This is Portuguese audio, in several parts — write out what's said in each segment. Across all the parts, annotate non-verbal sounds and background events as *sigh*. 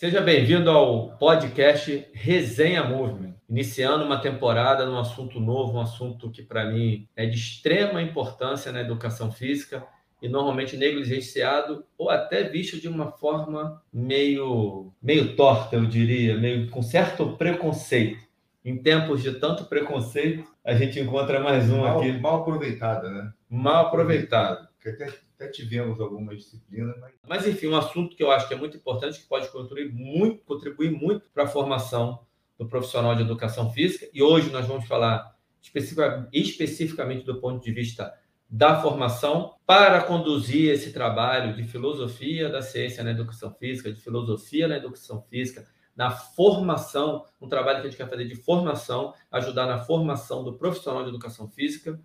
Seja bem-vindo ao podcast Resenha Movement, iniciando uma temporada num assunto novo, um assunto que para mim é de extrema importância na educação física e normalmente negligenciado ou até visto de uma forma meio meio torta, eu diria, meio com certo preconceito. Em tempos de tanto preconceito, a gente encontra mais um mal, aqui. Mal aproveitada, né? Mal aproveitado. Até, até tivemos algumas disciplinas, mas... mas enfim, um assunto que eu acho que é muito importante, que pode contribuir muito, contribuir muito para a formação do profissional de educação física. E hoje nós vamos falar especificamente do ponto de vista da formação para conduzir esse trabalho de filosofia da ciência na educação física, de filosofia na educação física, na formação, um trabalho que a gente quer fazer de formação, ajudar na formação do profissional de educação física.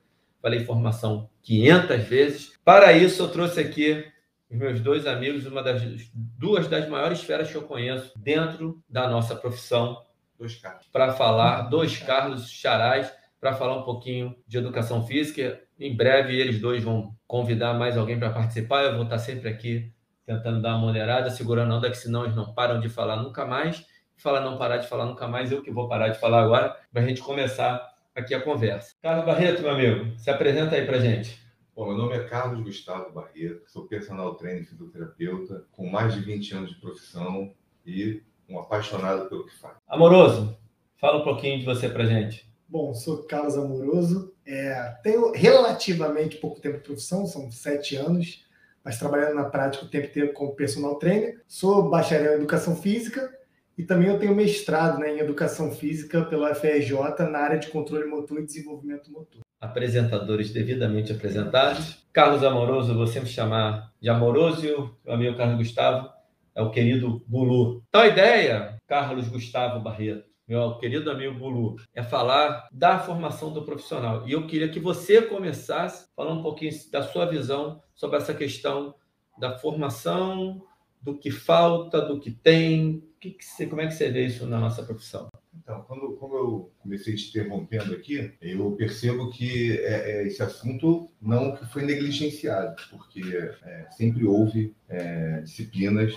Falei formação 500 vezes. Para isso, eu trouxe aqui os meus dois amigos, uma das duas das maiores feras que eu conheço dentro da nossa profissão. Dois Carlos. Para falar, dois Carlos Charais, para falar um pouquinho de educação física. Em breve, eles dois vão convidar mais alguém para participar. Eu vou estar sempre aqui tentando dar uma moderada, segurando a onda, que senão eles não param de falar nunca mais. Fala não parar de falar nunca mais, eu que vou parar de falar agora, para a gente começar aqui a conversa. Carlos Barreto, meu amigo, se apresenta aí para gente. Bom, meu nome é Carlos Gustavo Barreto, sou personal trainer e fisioterapeuta, com mais de 20 anos de profissão e um apaixonado pelo que faz. Amoroso, fala um pouquinho de você para gente. Bom, sou Carlos Amoroso, é, tenho relativamente pouco tempo de profissão, são sete anos, mas trabalhando na prática o tempo inteiro como personal trainer. Sou bacharel em educação física e também eu tenho mestrado né, em educação física pela FRJ na área de controle motor e desenvolvimento motor. Apresentadores devidamente apresentados. Carlos Amoroso, vou sempre chamar de Amoroso e o meu amigo Carlos Gustavo é o querido Bulu. Então a ideia, Carlos Gustavo Barreto, meu querido amigo Bulu, é falar da formação do profissional. E eu queria que você começasse falando um pouquinho da sua visão sobre essa questão da formação, do que falta, do que tem. Que que você, como é que você vê isso na nossa profissão? Então, quando, quando eu comecei te interrompendo aqui, eu percebo que é, é, esse assunto não que foi negligenciado, porque é, sempre houve é, disciplinas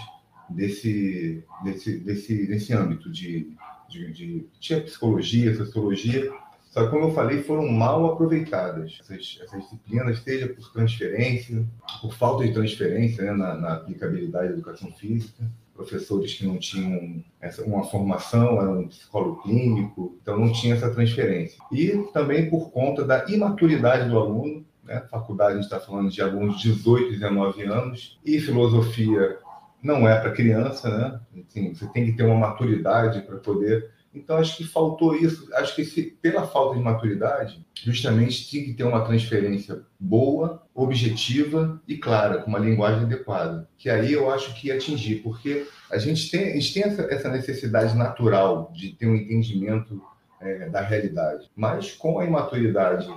desse, desse, desse, desse âmbito de de, de tinha psicologia, sociologia, só que, como eu falei, foram mal aproveitadas. Essas, essas disciplinas, seja por transferência, por falta de transferência né, na, na, aplicabilidade da educação física, professores que não tinham essa, uma formação, eram um psicólogo clínico, então não tinha essa transferência. E também por conta da imaturidade do aluno, né, faculdade a gente está falando de alunos de 18, 19 anos, e filosofia não é para criança, né? Assim, você tem que ter uma maturidade para poder. Então, acho que faltou isso. Acho que se, pela falta de maturidade, justamente tinha que ter uma transferência boa, objetiva e clara, com uma linguagem adequada. Que aí eu acho que atingir, porque a gente tem, a gente tem essa, necessidade natural de ter um entendimento é, da realidade. Mas com a imaturidade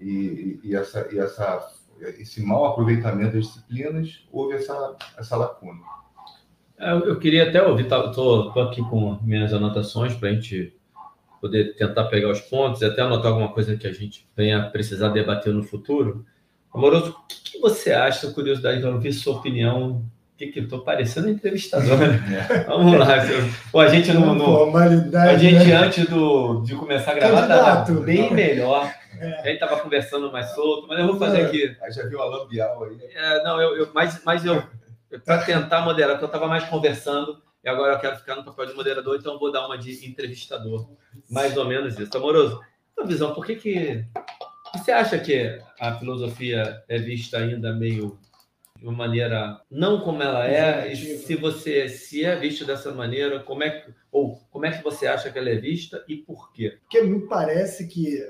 e, e, e, essa, e essa, esse mau aproveitamento das disciplinas, houve essa, essa lacuna. É, eu queria até ouvir, estou tá, aqui com minhas anotações para a gente poder tentar pegar os pontos e até anotar alguma coisa que a gente venha precisar debater no futuro. Amoroso, o que, que você acha, curiosidade de ouvir sua opinião que que estou parecendo entrevistador? Né? *laughs* Vamos lá. Pô, a gente não, não a gente né? antes do, de começar a gravar estava bem melhor. É. A gente estava conversando mais solto, mas eu vou fazer é. aqui. Aí já viu a lambial aí. É, não, eu, eu mas, mas eu para tentar moderar, porque eu estava mais conversando e agora eu quero ficar no papel de moderador, então eu vou dar uma de entrevistador. Mais ou menos isso. Amoroso, tua visão, por que, que você acha que a filosofia é vista ainda meio de uma maneira não como ela é? E se você se é vista dessa maneira, como é que ou como é que você acha que ela é vista e por quê? Porque me parece que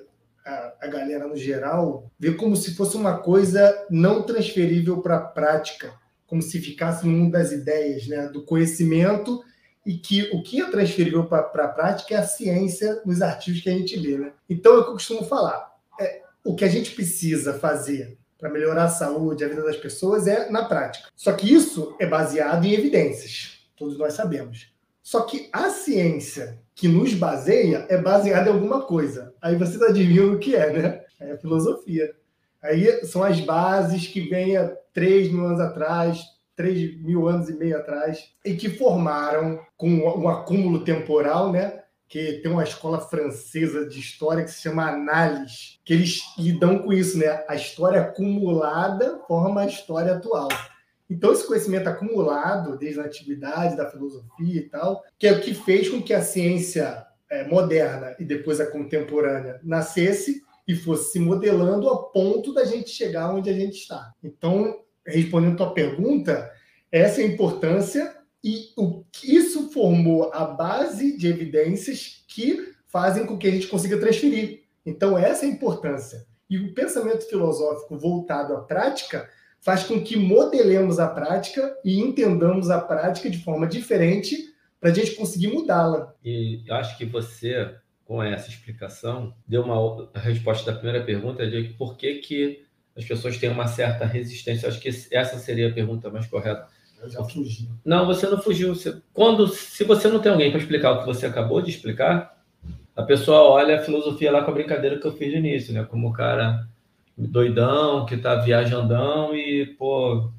a, a galera no geral vê como se fosse uma coisa não transferível para a prática como se ficasse no mundo das ideias, né, do conhecimento, e que o que é transferível para a prática é a ciência nos artigos que a gente lê. Né? Então, é o que eu costumo falar. É, o que a gente precisa fazer para melhorar a saúde, a vida das pessoas, é na prática. Só que isso é baseado em evidências, todos nós sabemos. Só que a ciência que nos baseia é baseada em alguma coisa. Aí você está adivinhando o que é, né? É a filosofia. Aí são as bases que vêm há 3 mil anos atrás, 3 mil anos e meio atrás, e que formaram com um acúmulo temporal, né? Que tem uma escola francesa de história que se chama Análise, que eles lidam com isso, né? A história acumulada forma a história atual. Então, esse conhecimento acumulado desde a antiguidade, da filosofia e tal, que é o que fez com que a ciência é, moderna e depois a contemporânea nascesse e fosse se modelando a ponto da gente chegar onde a gente está. Então, respondendo a tua pergunta, essa é a importância e o isso formou a base de evidências que fazem com que a gente consiga transferir. Então, essa é a importância. E o pensamento filosófico voltado à prática faz com que modelemos a prática e entendamos a prática de forma diferente para a gente conseguir mudá-la. E acho que você, com essa explicação, deu uma a resposta da primeira pergunta de por que, que as pessoas têm uma certa resistência. Acho que essa seria a pergunta mais correta. Eu já fugi. Não, você não fugiu. Você, quando, se você não tem alguém para explicar o que você acabou de explicar, a pessoa olha a filosofia lá com a brincadeira que eu fiz no início, né? Como o cara doidão, que tá viajandão e, pô,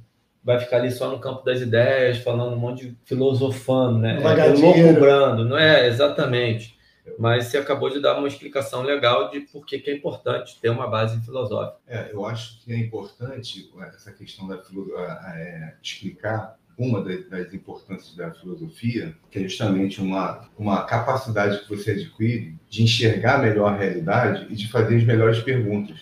vai ficar ali só no campo das ideias, falando um monte de filosofando, né? É, louco brando, não é? Exatamente. Mas você acabou de dar uma explicação legal de por que, é importante ter uma base filosófica. É, eu acho que é importante essa questão da é, explicar uma das importâncias da filosofia, que é justamente uma, uma capacidade que você adquire de enxergar melhor a realidade e de fazer as melhores perguntas.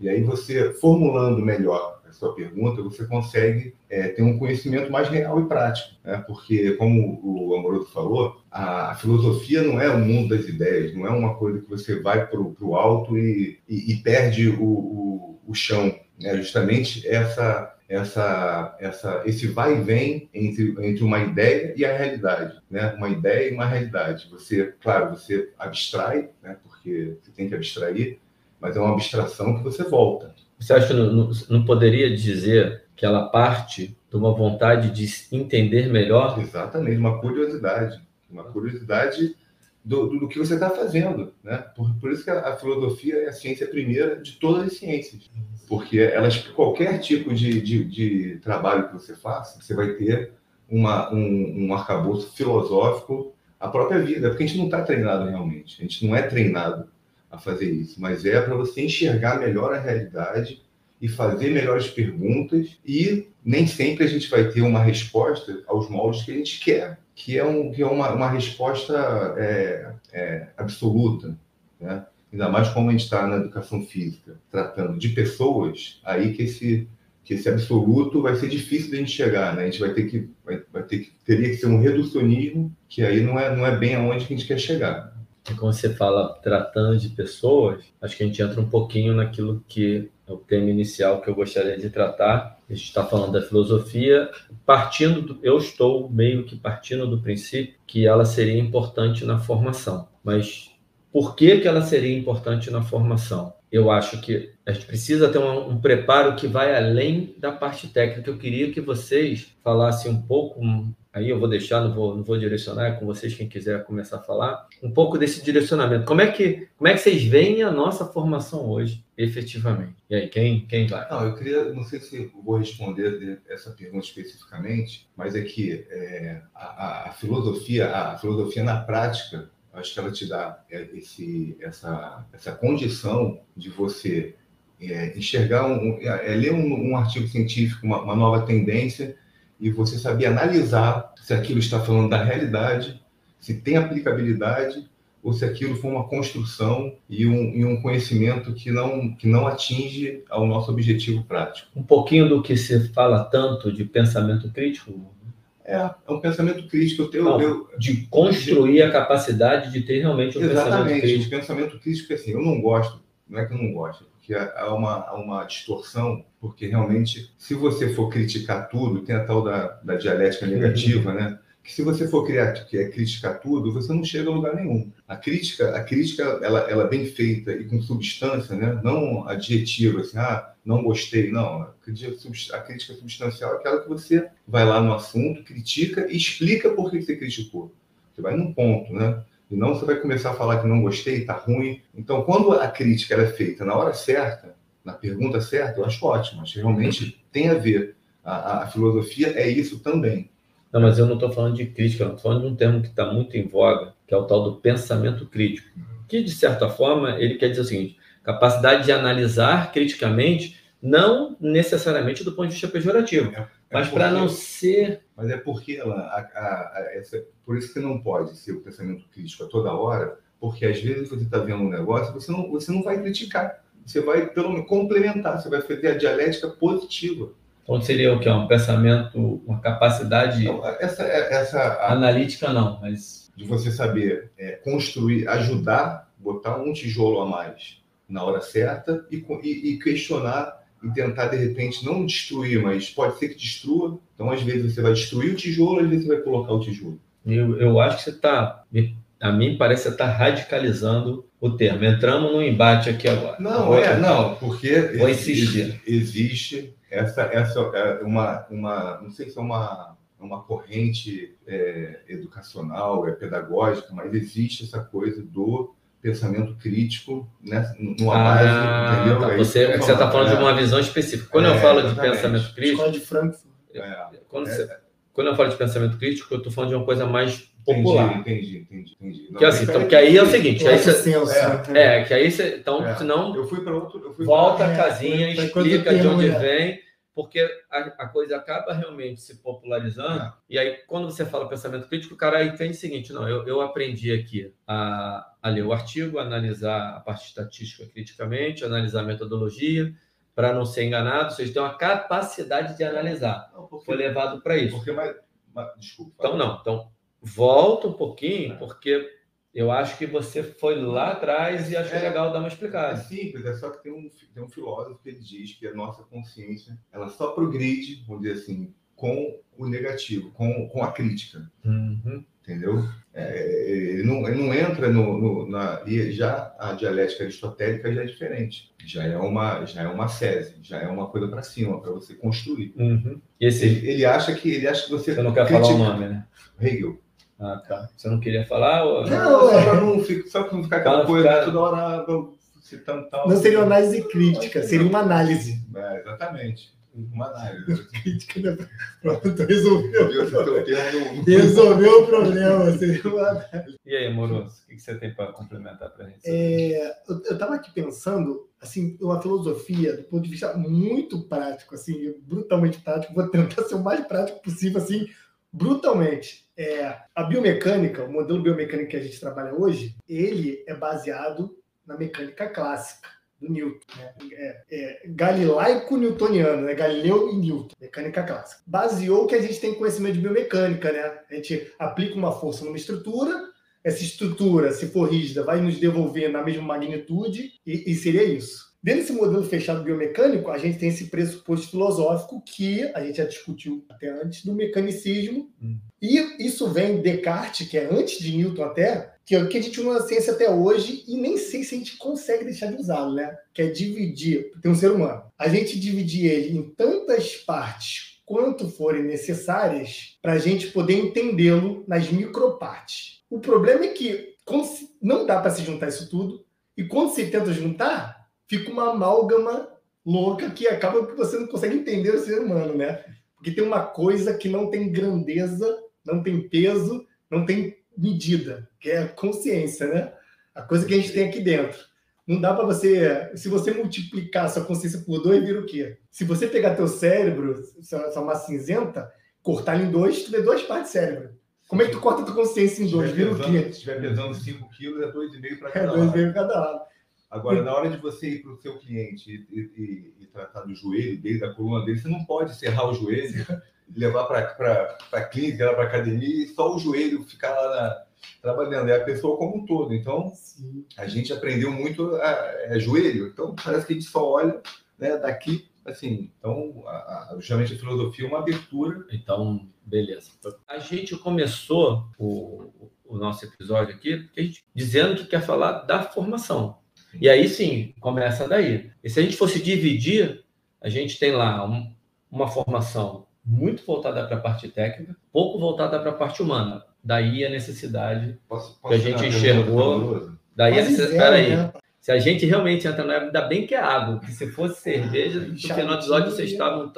E aí você, formulando melhor sua pergunta, você consegue é, ter um conhecimento mais real e prático. Né? Porque, como o Amoroso falou, a, filosofia não é o mundo das ideias, não é uma coisa que você vai para o alto e, e, e perde o, o, o chão. É justamente essa essa, essa, esse vai e vem entre, entre uma ideia e a realidade, né? Uma ideia e uma realidade. Você, claro, você abstrai, né? Porque você tem que abstrair, mas é uma abstração que você volta. Você acha que não, não poderia dizer que ela parte de uma vontade de entender melhor? Exatamente, uma curiosidade. Uma curiosidade do, do, que você está fazendo. Né? Por, por isso que a, a, filosofia é a ciência primeira de todas as ciências. Porque elas, qualquer tipo de, de, de trabalho que você faça, você vai ter uma, um, um arcabouço filosófico a própria vida. Porque a gente não está treinado realmente. A gente não é treinado a fazer isso, mas é para você enxergar melhor a realidade e fazer melhores perguntas e nem sempre a gente vai ter uma resposta aos moldes que a gente quer, que é, um, que é uma, uma resposta é, é, absoluta, né? Ainda mais como a gente está na educação física, tratando de pessoas, aí que esse, que esse absoluto vai ser difícil de a gente chegar, né? A gente vai ter que, vai, vai ter que, teria que ser um reducionismo, que aí não é, não é bem aonde que a gente quer chegar. E quando você fala tratando de pessoas, acho que a gente entra um pouquinho naquilo que é o tema inicial que eu gostaria de tratar. A gente está falando da filosofia, partindo do, eu estou meio que partindo do princípio que ela seria importante na formação. Mas por que, que ela seria importante na formação? Eu acho que a gente precisa ter um, um preparo que vai além da parte técnica. Eu queria que vocês falassem um pouco aí eu vou deixar, não vou, não vou direcionar, é com vocês quem quiser começar a falar, um pouco desse direcionamento. Como é que, como é que vocês veem a nossa formação hoje, efetivamente? E aí, quem, quem vai? Não, eu queria, não sei se vou responder essa pergunta especificamente, mas é que é, a, a, filosofia, a filosofia na prática, acho que ela te dá esse, essa, essa condição de você é, enxergar, um, é, ler um, um artigo científico, uma, uma nova tendência, e você saber analisar se aquilo está falando da realidade, se tem aplicabilidade ou se aquilo foi uma construção e um, e um conhecimento que não, que não atinge ao nosso objetivo prático. Um pouquinho do que se fala tanto de pensamento crítico? É, é um pensamento crítico. Eu, não, eu, de construir de... a capacidade de ter realmente um Exatamente, pensamento crítico. Exatamente, pensamento crítico, assim, eu não gosto, não é que eu não gosto, porque há uma, há uma distorção, porque realmente, se você for criticar tudo, tem a tal da, da dialética negativa, né? Que se você for criar, que é criticar tudo, você não chega a lugar nenhum. A crítica, a crítica, ela, ela é bem feita e com substância, né? Não adjetiva, assim, ah, não gostei, não. A crítica substancial é aquela que você vai lá no assunto, critica e explica por que você criticou. Você vai num ponto, né? E não você vai começar a falar que não gostei, tá ruim. Então, quando a crítica é feita na hora certa, na pergunta certa, eu acho ótimo. Acho que realmente tem a ver. a, a filosofia é isso também. Não, mas eu não estou falando de crítica, eu estou falando de um termo que está muito em voga, que é o tal do pensamento crítico. Que, de certa forma, ele quer dizer o seguinte: capacidade de analisar criticamente, não necessariamente do ponto de vista pejorativo, é, é mas para não ser. Mas é porque ela, a, a, a, essa, por isso que não pode ser o pensamento crítico a toda hora, porque às vezes você está vendo um negócio, você não, você não vai criticar, você vai pelo menos complementar, você vai fazer a dialética positiva. Então seria o que? Um pensamento, uma capacidade não, essa, essa, analítica não, mas de você saber é, construir, ajudar, botar um tijolo a mais na hora certa e, e, e, questionar e tentar de repente não destruir, mas pode ser que destrua. Então às vezes você vai destruir o tijolo, às vezes você vai colocar o tijolo. Eu, eu acho que você está, a mim parece que você está radicalizando o termo. Entramos num embate aqui agora. Não, vou, é, não, porque vou insistir. existe essa, essa é uma, uma, não sei se é uma, uma corrente é, educacional, é pedagógica, mas existe essa coisa do pensamento crítico né, numa ah, base, entendeu? Tá. É você é está falando é. de uma visão específica. Quando eu é, falo exatamente. de pensamento crítico... de Frankfurt. Quando, você, quando eu falo de pensamento crítico, eu estou falando de uma coisa mais popular. Entendi, entendi, entendi. que, assim, então, que aí é o seguinte, aí você, é, é, que aí você, então, é. senão, eu fui para outro, eu fui volta a casinha, explica de onde vem, porque a, a, coisa acaba realmente se popularizando. É. E aí, quando você fala pensamento crítico, o cara entende o seguinte: não, eu, eu aprendi aqui a, a ler o artigo, a analisar a parte estatística criticamente, analisar a metodologia, para não ser enganado, vocês têm uma capacidide de analisar. Não, porque, Foi levado para isso. Porque, desculpa. Então, não. Então, volta um pouquinho, é. porque eu acho que você foi lá atrás e acho é, legal dar uma explicada. É simples, é só que tem um, tem um filósofo que ele diz que a nossa consciência ela só progride, vamos dizer assim, com o negativo, com, com a crítica. Uhum. Entendeu? É, ele, não, ele não entra no, no, na. E já a dialética aristotélica já é diferente. Já é uma, já é uma sese, já é uma coisa para cima, para você construir. Uhum. Esse... Ele, ele, acha que, ele acha que você. Você não quer critica... falar o nome, né? Hegel. Ah, tá. Você não queria falar? Ou... Não, só para não, só não ficar aquela coisa ficar... toda hora citando tal. Não seria uma análise crítica, seria uma análise. É, exatamente. Uma análise. *laughs* Crítica, né? Pronto, resolveu. Resolveu o problema. Seria uma análise. E aí, Moroso, o que você tem para complementar para a gente? É, eu estava aqui pensando, assim, uma filosofia do ponto de vista muito prático, assim, brutalmente prático. Vou tentar ser o mais prático possível, assim, brutalmente. É, a biomecânica, o modelo biomecânico que a gente trabalha hoje, ele é baseado na mecânica clássica do Newton. Né? É, é, galilaico-newtoniano, né? Galileu e Newton, mecânica clássica. Baseou que a gente tem conhecimento de biomecânica, né? A gente aplica uma força numa estrutura, essa estrutura, se for rígida, vai nos devolver na mesma magnitude, e, e seria isso. Dentro desse modelo fechado biomecânico, a gente tem esse pressuposto filosófico que a gente já discutiu até antes do mecanicismo. Hum. E isso vem Descartes, que é antes de Newton até, que é o que a gente usa na ciência até hoje e nem sei se a gente consegue deixar de usá-lo, né? Que é dividir, tem um ser humano. A gente dividir ele em tantas partes quanto forem necessárias para a gente poder entendê-lo nas micropartes. O problema é que não dá para se juntar isso tudo, e quando se tenta juntar, fica uma amálgama louca que acaba que você não consegue entender o ser humano, né? Porque tem uma coisa que não tem grandeza, não tem peso, não tem medida, que é a consciência, né? A coisa que a gente tem aqui dentro. Não dá para você, se você multiplicar sua consciência por dois, vira o quê? Se você pegar teu cérebro, sua massa cinzenta, cortar ele em dois, tu vê duas partes do cérebro. Como é que tu corta tua consciência em dois? Vira o quê? Se estiver pesando 5 quilos, é 2,5 para cada lado. É 2,5 para cada lado. Agora, na hora de você ir para o seu cliente e, e, e, tratar do joelho dele, da coluna dele, você não pode serrar o joelho, *laughs* levar para a clínica, para a academia e só o joelho ficar lá na, trabalhando. É a pessoa como um todo. Então, Sim. a gente aprendeu muito a, é joelho. Então, parece que a gente só olha né, daqui, assim. Então, a, a, justamente a filosofia é uma abertura. Então, beleza. A gente começou o, o nosso episódio aqui gente, dizendo que quer falar da formação. E aí sim, começa daí. E se a gente fosse dividir, a gente tem lá um, uma formação muito voltada para a parte técnica, pouco voltada para a parte humana. Daí a necessidade posso, posso que a gente enxergou. Daí a necessidade. aí. Né? Se a gente realmente entra na ainda bem que é água, que se fosse cerveja, no final do episódio vocês estavam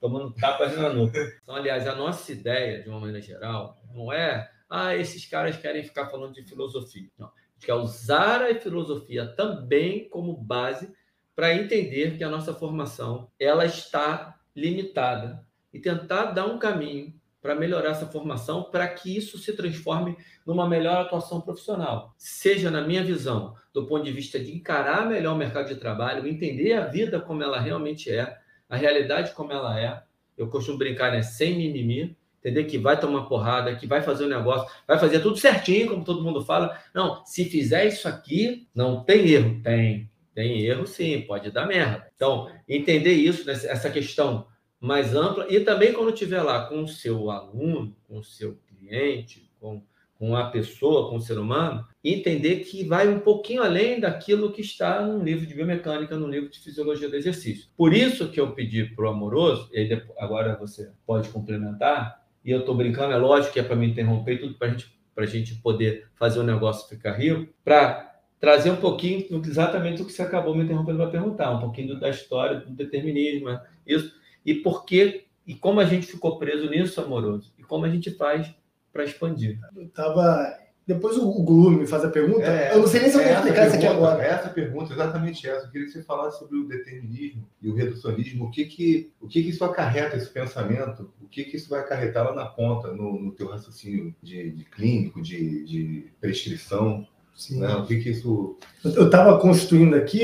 tomando tapas na nuca. Então, aliás, a nossa ideia, de uma maneira geral, não é, ah, esses caras querem ficar falando de filosofia. Não. Gente quer usar a filosofia também como base para entender que a nossa formação ela está limitada e tentar dar um caminho para melhorar essa formação, para que isso se transforme numa melhor atuação profissional. Seja, na minha visão, do ponto de vista de encarar melhor o mercado de trabalho, entender a vida como ela realmente é, a realidade como ela é. Eu costumo brincar, né? Sem mimimi, entender que vai tomar porrada, que vai fazer o um negócio, vai fazer tudo certinho, como todo mundo fala. Não, se fizer isso aqui, não tem erro. Tem, tem erro sim, pode dar merda. Então, entender isso, essa questão mais ampla, e também quando estiver lá com o seu aluno, com o seu cliente, com, com a pessoa, com o ser humano, entender que vai um pouquinho além daquilo que está no livro de biomecânica, no livro de fisiologia do exercício. Por isso que eu pedi para o amoroso, e agora você pode complementar, e eu estou brincando, é lógico que é para me interromper tudo para gente, a gente poder fazer o negócio ficar rico, para trazer um pouquinho exatamente o que você acabou me interrompendo para perguntar, um pouquinho da história do determinismo, isso. E por que e como a gente ficou preso nisso, amoroso, e como a gente faz para expandir. Eu tava depois o Glu me faz a pergunta. É, eu não sei nem se eu vou explicar isso aqui agora. Essa pergunta, exatamente essa. Eu queria que você falasse sobre o determinismo e o reducionismo. O que que, o que, que isso acarreta, esse pensamento? O que, que isso vai acarretar lá na ponta, no, no teu raciocínio de, de clínico, de, de prescrição? Sim. Né? O que que isso... Eu estava construindo aqui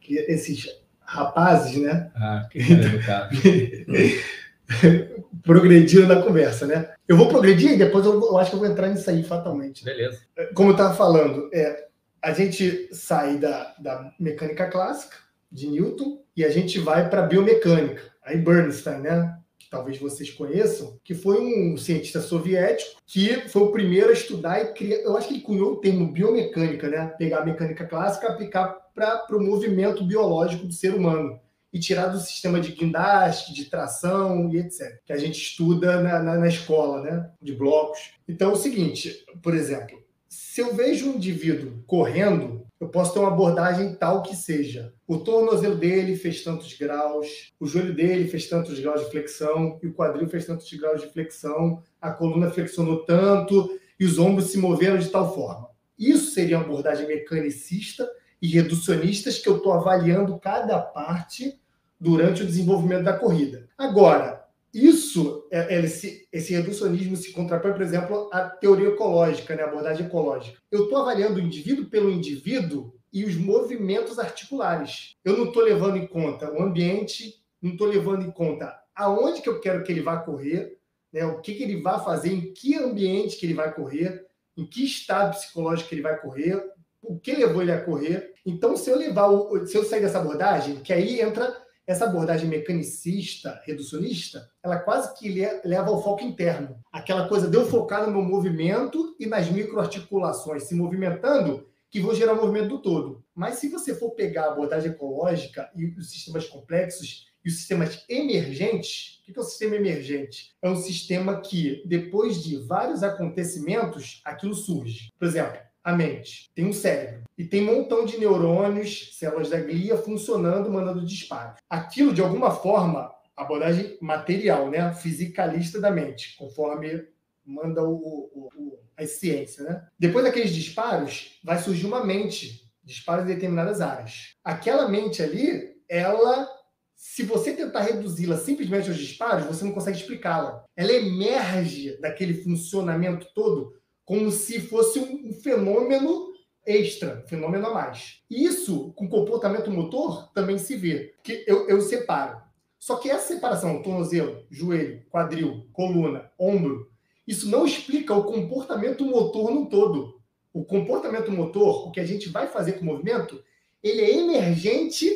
que esses rapazes, né? Ah, que *laughs* progrediram na conversa, né? Eu vou progredir e depois eu, eu, acho que eu vou entrar nisso aí fatalmente. Beleza. Como eu estava falando, é, a gente sai da, da mecânica clássica, de Newton, e a gente vai para a biomecânica. Aí Bernstein, né? Que talvez vocês conheçam, que foi um cientista soviético que foi o primeiro a estudar e criar. Eu acho que ele cunhou o termo biomecânica, né? Pegar a mecânica clássica e aplicar para o movimento biológico do ser humano e tirar do sistema de guindaste, de tração e etc. Que a gente estuda na, na, na, escola, né? De blocos. Então é o seguinte, por exemplo, se eu vejo um indivíduo correndo, eu posso ter uma abordagem tal que seja. O tornozelo dele fez tantos graus, o joelho dele fez tantos graus de flexão, e o quadril fez tantos graus de flexão, a coluna flexionou tanto, e os ombros se moveram de tal forma. Isso seria uma abordagem mecanicista e reducionistas que eu estou avaliando cada parte durante o desenvolvimento da corrida. Agora, isso, é, é, esse, esse reducionismo se contrapõe, por exemplo, à teoria ecológica, né, abordagem ecológica. Eu estou avaliando o indivíduo pelo indivíduo e os movimentos articulares. Eu não estou levando em conta o ambiente, não estou levando em conta aonde que eu quero que ele vá correr, né, o que, que ele vai fazer, em que ambiente que ele vai correr, em que estado psicológico que ele vai correr, o que levou ele a correr. Então, se eu levar, o, se eu sair dessa abordagem, que aí entra essa abordagem mecanicista, reducionista, ela quase que leva ao foco interno. Aquela coisa de eu focar no meu movimento e nas microarticulações se movimentando, que vão gerar o movimento do todo. Mas se você for pegar a abordagem ecológica e os sistemas complexos e os sistemas emergentes, o que é o sistema emergente? É um sistema que, depois de vários acontecimentos, aquilo surge. Por exemplo, a mente, tem um cérebro e tem um montão de neurônios, células da glia funcionando, mandando disparos. Aquilo, de alguma forma, abordagem material, né? fisicalista da mente, conforme manda o, o, o, a ciência. Né? Depois daqueles disparos, vai surgir uma mente, disparos em determinadas áreas. Aquela mente ali, ela se você tentar reduzi-la simplesmente aos disparos, você não consegue explicá-la. Ela emerge daquele funcionamento todo como se fosse um, fenômeno extra, fenômeno a mais. Isso, com comportamento motor, também se vê. Que eu, eu separo. Só que essa separação, tornozelo, joelho, quadril, coluna, ombro, isso não explica o comportamento motor no todo. O comportamento motor, o que a gente vai fazer com o movimento, ele é emergente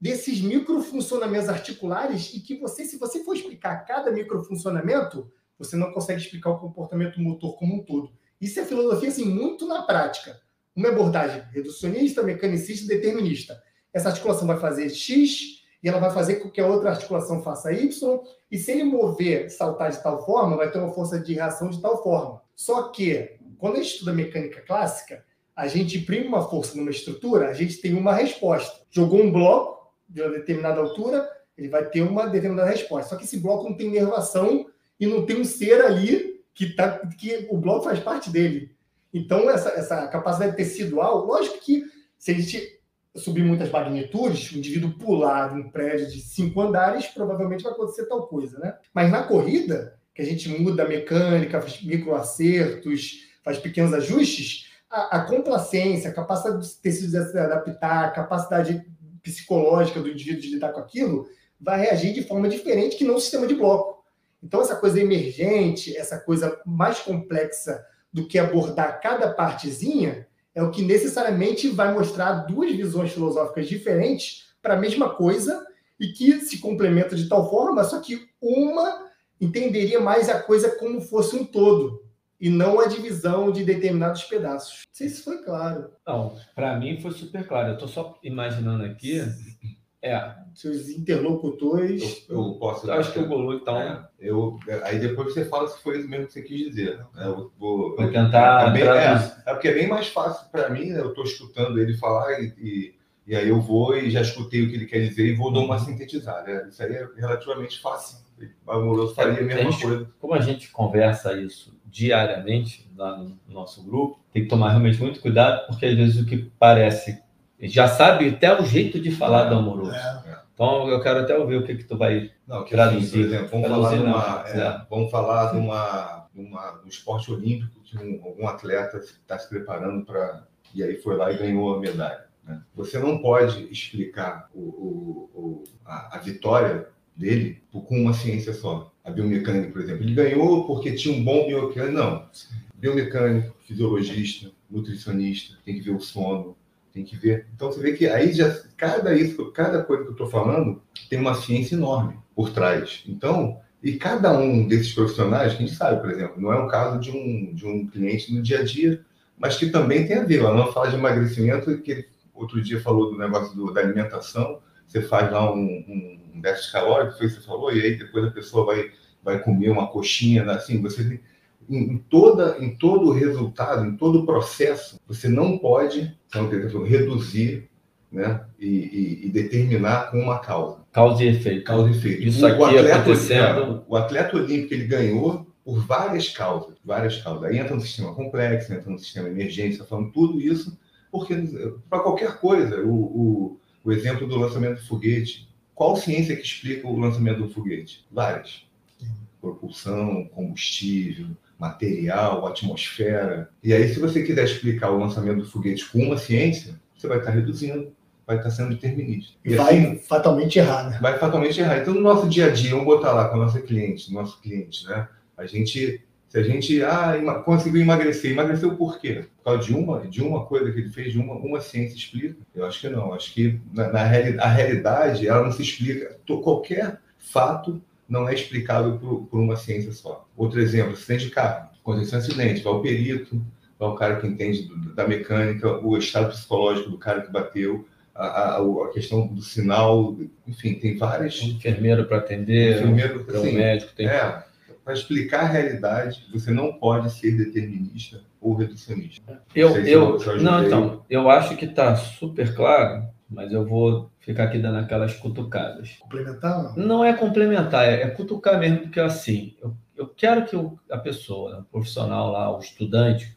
desses microfuncionamentos articulares e que você, se você for explicar cada microfuncionamento, você não consegue explicar o comportamento motor como um todo. Isso é filosofia, assim, muito na prática. Uma abordagem reducionista, mecanicista determinista. Essa articulação vai fazer X e ela vai fazer com que a outra articulação faça Y. E se ele mover, saltar de tal forma, vai ter uma força de reação de tal forma. Só que, quando a gente estuda mecânica clássica, a gente imprime uma força numa estrutura, a gente tem uma resposta. Jogou um bloco de uma determinada altura, ele vai ter uma determinada resposta. Só que esse bloco não tem inervação e não tem um ser ali que, tá, que o bloco faz parte dele. Então, essa, essa capacidade tecidual, lógico que se a gente subir muitas magnitudes, o indivíduo pular um prédio de cinco andares, provavelmente vai acontecer tal coisa, né? Mas na corrida, que a gente muda a mecânica, faz microacertos, faz pequenos ajustes, a, a complacência, a capacidade do tecido de se adaptar, a capacidade psicológica do indivíduo de lidar com aquilo, vai reagir de forma diferente que não o sistema de bloco. Então, essa coisa emergente, essa coisa mais complexa do que abordar cada partezinha, é o que necessariamente vai mostrar duas visões filosóficas diferentes para a mesma coisa e que se complementam de tal forma, só que uma entenderia mais a coisa como fosse um todo e não a divisão de determinados pedaços. Não sei se foi claro. Não, para mim foi super claro. Eu estou só imaginando aqui. É. Seus interlocutores. Eu, eu posso. Eu acho que o Golu, então. É, eu, aí depois você fala se foi isso mesmo que você quis dizer. Né? Eu vou, vou tentar. É, bem, é, é, porque é bem mais fácil para mim, né? eu estou escutando ele falar e, e, e, aí eu vou e já escutei o que ele quer dizer e vou dar uma sintetizada. Isso aí é relativamente fácil. O amoroso faria a mesma a gente, coisa. Como a gente conversa isso diariamente lá no nosso grupo, tem que tomar realmente muito cuidado, porque às vezes o que parece já sabe até o jeito de falar é, do amoroso. É. Então eu quero até ouvir o que, que tu vai não, que traduzir. Assim, por exemplo, vamos falar, numa, é, vamos falar de uma, uma, um esporte olímpico que um, algum atleta está se preparando para. E aí foi lá e ganhou a medalha. Né? Você não pode explicar o, o, o a, a, vitória dele com uma ciência só. A biomecânica, por exemplo. Ele ganhou porque tinha um bom biomecânico. Não. Biomecânico, fisiologista, nutricionista, tem que ver o sono, tem que ver. Então você vê que aí já cada isso, cada coisa que eu estou falando tem uma ciência enorme por trás. Então, e cada um desses profissionais, que a gente sabe, por exemplo, não é um caso de um, de um cliente no dia a dia, mas que também tem a ver. Ela não fala de emagrecimento, que outro dia falou do negócio do, da alimentação. Você faz lá um, um, déficit calórico, foi o que você falou, e aí depois a pessoa vai, vai comer uma coxinha, né? assim, você em, toda, em todo o resultado, em todo o processo, você não pode então, reduzir né, e, e, e, determinar com uma causa. Causa e efeito. Causa e efeito. Isso o, aqui o atleta, acontecendo... É, o atleta olímpico ele ganhou por várias causas, várias causas. Aí entra no sistema complexo, entra no sistema emergência, falando tudo isso, porque para qualquer coisa, o, o, o exemplo do lançamento do foguete, qual ciência que explica o lançamento do foguete? Várias. Propulsão, combustível, material, atmosfera. E aí, se você quiser explicar o lançamento do foguete com uma ciência, você vai estar reduzindo, vai estar sendo determinista. E vai assim, fatalmente errar, né? Vai fatalmente errar. Então, no nosso dia a dia, vamos botar lá com a nossa cliente, nosso cliente, né? A gente, se a gente ah, conseguiu emagrecer, emagreceu por quê? Por causa de uma, de uma coisa que ele fez, de uma, uma ciência explica? Eu acho que não. Acho que na, na a realidade, ela não se explica. Qualquer fato não é explicável por, por uma ciência só. Outro exemplo, acidente de carro. Aconteceu um acidente, vai o perito, vai o cara que entende do, da mecânica, o estado psicológico do cara que bateu, a, a, a questão do sinal, enfim, tem várias... Um enfermeiro para atender, enfermeiro, assim, um médico tem... É, para explicar a realidade, você não pode ser determinista ou reducionista. Eu, eu não, então, eu acho que está super claro mas eu vou ficar aqui dando aquelas cutucadas. Complementar? Não é complementar, é, é cutucar mesmo, porque assim, eu, eu quero que o, a pessoa, o profissional lá, o estudante,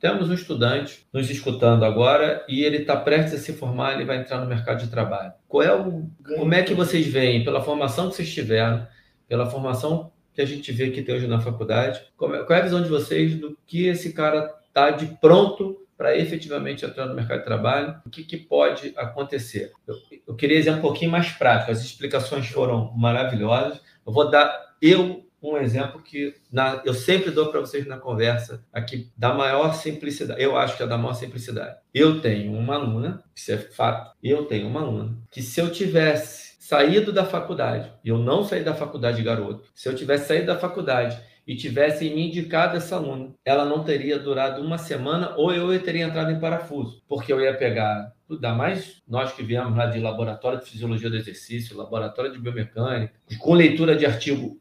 temos um estudante nos escutando agora e ele está prestes a se formar, ele vai entrar no mercado de trabalho. Qual é o, como é que vocês veem, pela formação que vocês tiveram, pela formação que a gente vê que tem hoje na faculdade, é, qual é a visão de vocês do que esse cara está de pronto para efetivamente entrar no mercado de trabalho, o que, que pode acontecer? Eu, eu, queria dizer um pouquinho mais prático, as explicações foram maravilhosas. Eu vou dar eu um exemplo que na, eu sempre dou para vocês na conversa aqui da maior simplicidade. Eu acho que é da maior simplicidade. Eu tenho uma aluna, isso é fato, eu tenho uma aluna que se eu tivesse saído da faculdade, e eu não saí da faculdade, garoto, se eu tivesse saído da faculdade e tivesse me indicado essa aluna, ela não teria durado uma semana ou eu teria entrado em parafuso, porque eu ia pegar, ainda mais nós que viemos lá de laboratório de fisiologia do exercício, laboratório de biomecânica, com leitura de artigo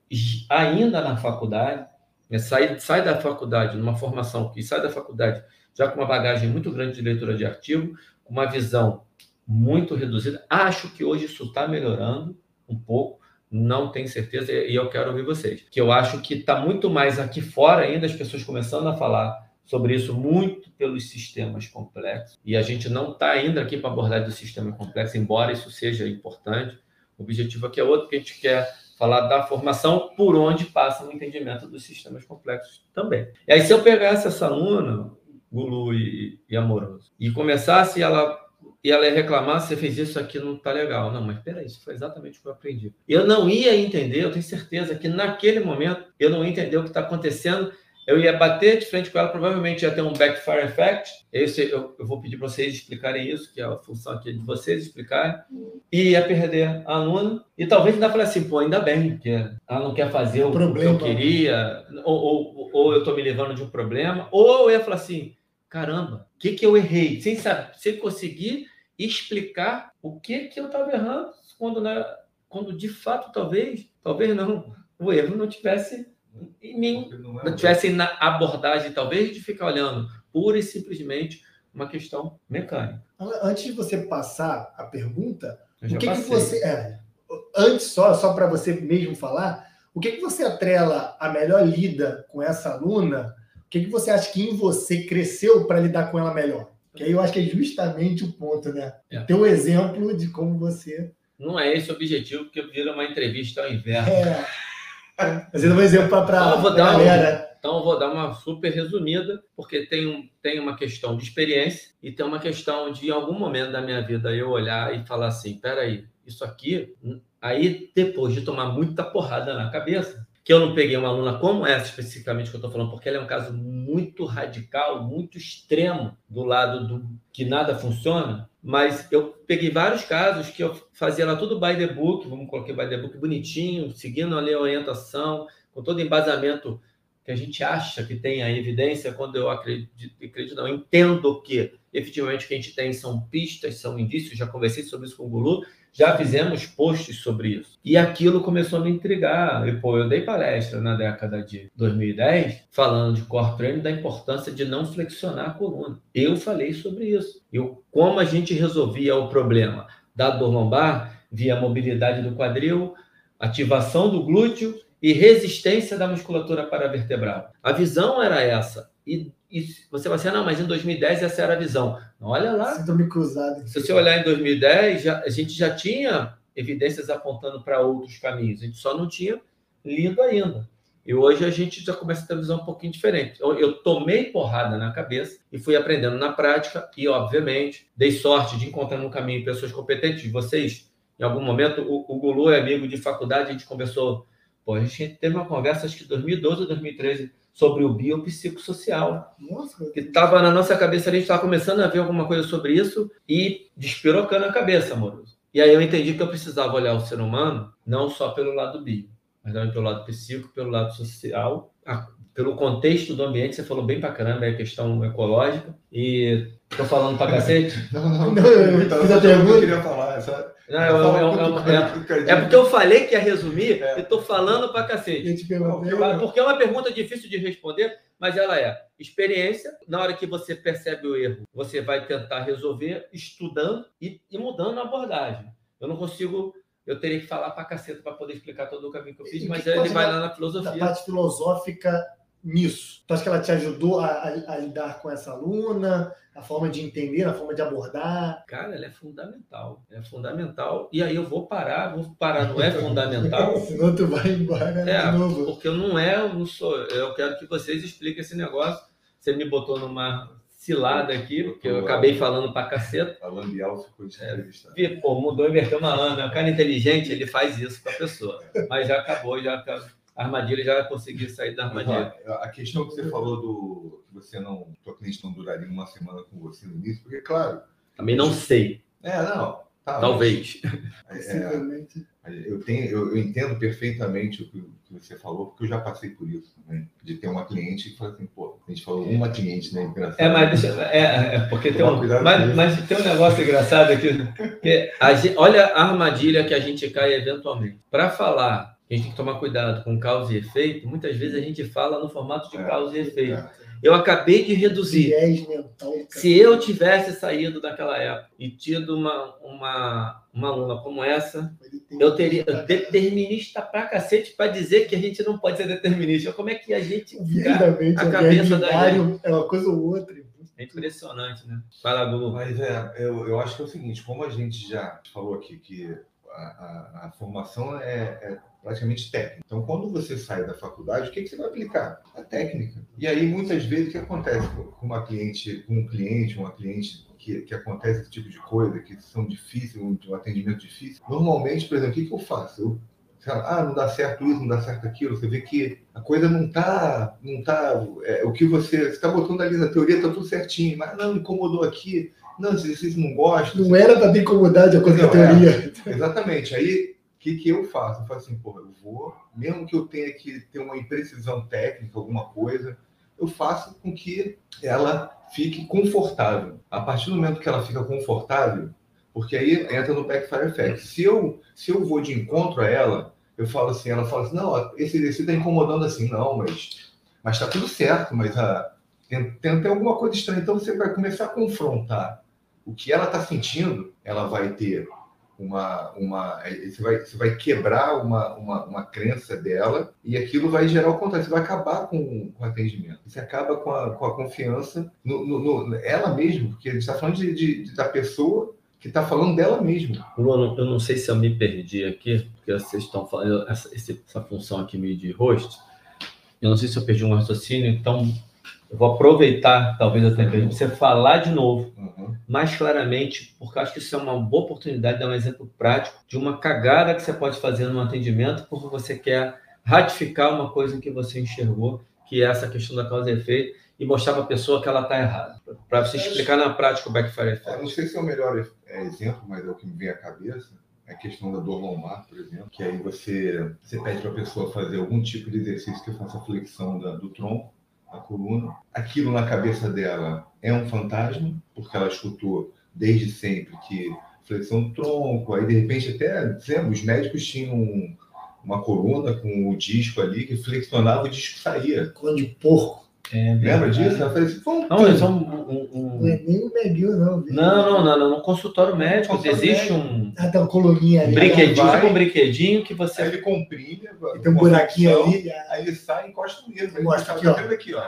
ainda na faculdade, né, sai, sai da faculdade, numa formação que sai da faculdade já com uma bagagem muito grande de leitura de artigo, com uma visão muito reduzida. Acho que hoje isso está melhorando, um pouco, não tenho certeza e eu quero ouvir vocês. Que eu acho que está muito mais aqui fora ainda, as pessoas começando a falar sobre isso muito pelos sistemas complexos. E a gente não está ainda aqui para abordar do sistema complexo, embora isso seja importante. O objetivo aqui é outro, que a gente quer falar da formação por onde passa o entendimento dos sistemas complexos também. E aí, se eu pegasse essa aluna, Gulu e, e Amoroso, e começasse ela e ela ia reclamar, você fez isso aqui, não tá legal. Não, mas peraí, isso foi exatamente o que eu aprendi. Eu não ia entender, eu tenho certeza que naquele momento eu não ia entender o que está acontecendo eu ia bater de frente com ela, provavelmente ia ter um backfire effect. Esse, eu, eu vou pedir para vocês explicarem isso, que é a função aqui de vocês explicarem. E ia perder a aluna. E talvez ainda falar assim, pô, ainda bem, que ela não quer fazer o, problema. que eu queria, ou, ou, ou eu estou me levando de um problema. Ou eu ia falar assim, caramba, o que, que eu errei? Sem, saber, sem conseguir explicar o que, que eu estava errando, quando, né, quando de fato, talvez, talvez não, o erro não tivesse em mim não tivesse na abordagem, talvez, de ficar olhando pura e simplesmente uma questão mecânica. Antes de você passar a pergunta, o que, que você. É, antes, só, só para você mesmo falar, o que, que você atrela a melhor lida com essa aluna? O que, que você acha que em você cresceu para lidar com ela melhor? Que aí eu acho que é justamente o ponto, né? É. Ter um exemplo de como você. Não é esse o objetivo, porque vira uma entrevista ao inverno. É. Fazendo um exemplo para então, a galera. Um, então, eu vou dar uma super resumida, porque tem, um, tem uma questão de experiência e tem uma questão de, em algum momento da minha vida, eu olhar e falar assim: peraí, isso aqui. Aí, depois de tomar muita porrada na cabeça, que eu não peguei uma aluna como essa especificamente que eu estou falando, porque ela é um caso muito radical, muito extremo do lado do que nada funciona, mas eu peguei vários casos que eu fazia lá tudo by the book, vamos colocar by the book bonitinho, seguindo ali a orientação, com todo embasamento que a gente acha que tem a evidência, quando eu acredito, acredito não, entendo que efetivamente o que a gente tem são pistas, são indícios, já conversei sobre isso com o Gulu, já fizemos posts sobre isso. E aquilo começou a me intrigar. E, pô, eu dei palestra na década de 2010 falando de core training da importância de não flexionar a coluna. Eu falei sobre isso. Eu, como a gente resolvia o problema da dor lombar via mobilidade do quadril, ativação do glúteo e resistência da musculatura paravertebral. A visão era essa. E e você vai assim, ah, não, mas em 2010 essa era a visão. Olha lá. Síndrome cruzada. Se você olhar em 2010, já, a gente já tinha evidências apontando para outros caminhos. A gente só não tinha lido ainda. E hoje a gente já começa a ter uma visão um pouquinho diferente. Eu, eu, tomei porrada na cabeça e fui aprendendo na prática e, obviamente, dei sorte de encontrar no caminho pessoas competentes. Vocês, em algum momento, o, o Gulu é amigo de faculdade, a gente conversou. Pô, a gente teve uma conversa, acho que 2012 ou 2013, sobre o biopsicossocial. Nossa, que estava na nossa cabeça, a gente estava começando a ver alguma coisa sobre isso e despirocando a cabeça, amoroso. E aí eu entendi que eu precisava olhar o ser humano não só pelo lado bio, mas também pelo lado psíquico, pelo lado social, pelo contexto do ambiente. Você falou bem pra caramba, é a questão ecológica. E tô falando pra *laughs* cacete? não, não, não. A pergunta. Eu queria falar, essa não, eu, eu, eu, é, porque eu falei que ia resumir é. e tô falando pra cacete. Porque é uma pergunta difícil de responder, mas ela é experiência. Na hora que você percebe o erro, você vai tentar resolver estudando e, e mudando a abordagem. Eu não consigo eu teria que falar para caceta para poder explicar todo o caminho que eu fiz, mas ele vai lá na filosofia. A parte filosófica nisso? Tu acha que ela te ajudou a, a, a, lidar com essa aluna, a forma de entender, a forma de abordar? Cara, ela é fundamental. É fundamental. E aí eu vou parar, vou parar, não é *laughs* fundamental. *laughs* Senão tu vai embora é, de novo. Porque eu não é, eu não sou. Eu quero que vocês expliquem esse negócio. Você me botou numa cilada aqui, porque eu acabei falando pra caceta. A Lambial ficou de é, Pô, mudou, inverteu uma lâmina. O cara inteligente, ele faz isso com a pessoa. Mas já acabou, já acabou a armadilha já vai conseguir sair da armadilha. A questão que você falou do que você não, tua cliente não duraria uma semana com você no início, porque claro. Também não sei. É, não. Tá, Talvez. Mas, *laughs* é, eu, tenho, eu, eu, entendo perfeitamente o que, que, você falou, porque eu já passei por isso também. De ter uma cliente que fala assim, pô, a gente falou uma cliente, né? Engraçado. É, mas deixa, é, é porque tem um, mas, mas, tem um negócio engraçado aqui. Que a gente, olha a armadilha que a gente cai eventualmente. Para falar a gente tem que tomar cuidado com causa e efeito. Muitas vezes a gente fala no formato de é, causa e efeito. É. Eu acabei de reduzir. Viés mental. Se eu tivesse saído daquela época e tido uma, uma, uma aluna como essa, eu teria determinista pra cacete para dizer que a gente não pode ser determinista. Como é que a gente. Viés Cara, da mente, a é cabeça da binário, é uma coisa ou outra. é impressionante, né? Fala, Gugu. Mas é, eu, eu acho que é o seguinte, como a gente já falou aqui que a, a- a formação é, é praticamente técnica. Então, quando você sai da faculdade, o que, que você vai aplicar? A técnica. E aí, muitas vezes, o que acontece com uma cliente, com um cliente, uma cliente que, que acontece esse tipo de coisa, que são difíceis, um, um atendimento difícil, normalmente, por exemplo, o que, que eu faço? Eu, lá, ah, não dá certo isso, não dá certo aquilo. Você vê que a coisa não tá, não tá, é, o que você está botando ali na teoria está tudo certinho, mas não incomodou aqui, não, esse exercício não gosta. Não era para ter incomodado de acordo com a é. teoria. Exatamente. Aí, que, que eu faço? Eu faço assim, porra, eu vou, mesmo que eu tenha que ter uma imprecisão técnica, alguma coisa, eu faço com que ela fique confortável. A partir do momento que ela fica confortável, porque aí entra no backfire effect. Se eu, se eu vou de encontro a ela, eu falo assim, ela fala assim, não, esse exercício está incomodando assim, não, mas mas está tudo certo, mas a, tem, tem, tem alguma coisa estranha. Então você vai começar a confrontar o que ela está sentindo, ela vai ter uma, uma você vai, você vai quebrar uma, uma, uma crença dela e aquilo vai gerar o contrário, você vai acabar com, com o atendimento, você acaba com a, com a confiança no, no, no- ela mesma, porque a gente está falando de, de- da pessoa que está falando dela mesma. Bruno, eu não sei se eu me perdi aqui, porque vocês estão falando essa, essa função aqui meio de host. Eu não sei se eu perdi um raciocínio, então eu vou aproveitar, talvez eu tenha perdido, você falar de novo, Uhum. mais claramente, porque eu acho que isso é uma boa oportunidade de dar um exemplo prático de uma cagada que você pode fazer no atendimento porque você quer ratificar uma coisa que você enxergou, que é essa questão da causa e efeito, e mostrar para a pessoa que ela está errada. Para você explicar na prática o backfire Eu effect. não sei se é o melhor é, exemplo, mas é o que me vem à cabeça. É a questão da dor lombar, por exemplo, que aí você, você pede para a pessoa fazer algum tipo de exercício que faça flexão da- do tronco, da coluna. Aquilo na cabeça dela é um fantasma, porque ela escutou desde sempre que flexão do tronco, aí de repente até, os médicos tinham um- uma coluna com o disco ali que flexionava o disco saía. Coluna de porco. É Lembra verdade. disso? Ela fazia assim, "Vamos, Não, é só um, um- um- Não é nem o não. Não, não, não, não. No consultório médico Consultório existe médico. um Ah, tem uma coluninha ali. brinquedinho, vai. tipo um brinquedinho que Aí você. ele comprime, Tem um buraquinho ali. Aí ele sai e encosta no dedo. Aí Mostra ele aqui, ó. tá vendo aqui, ó.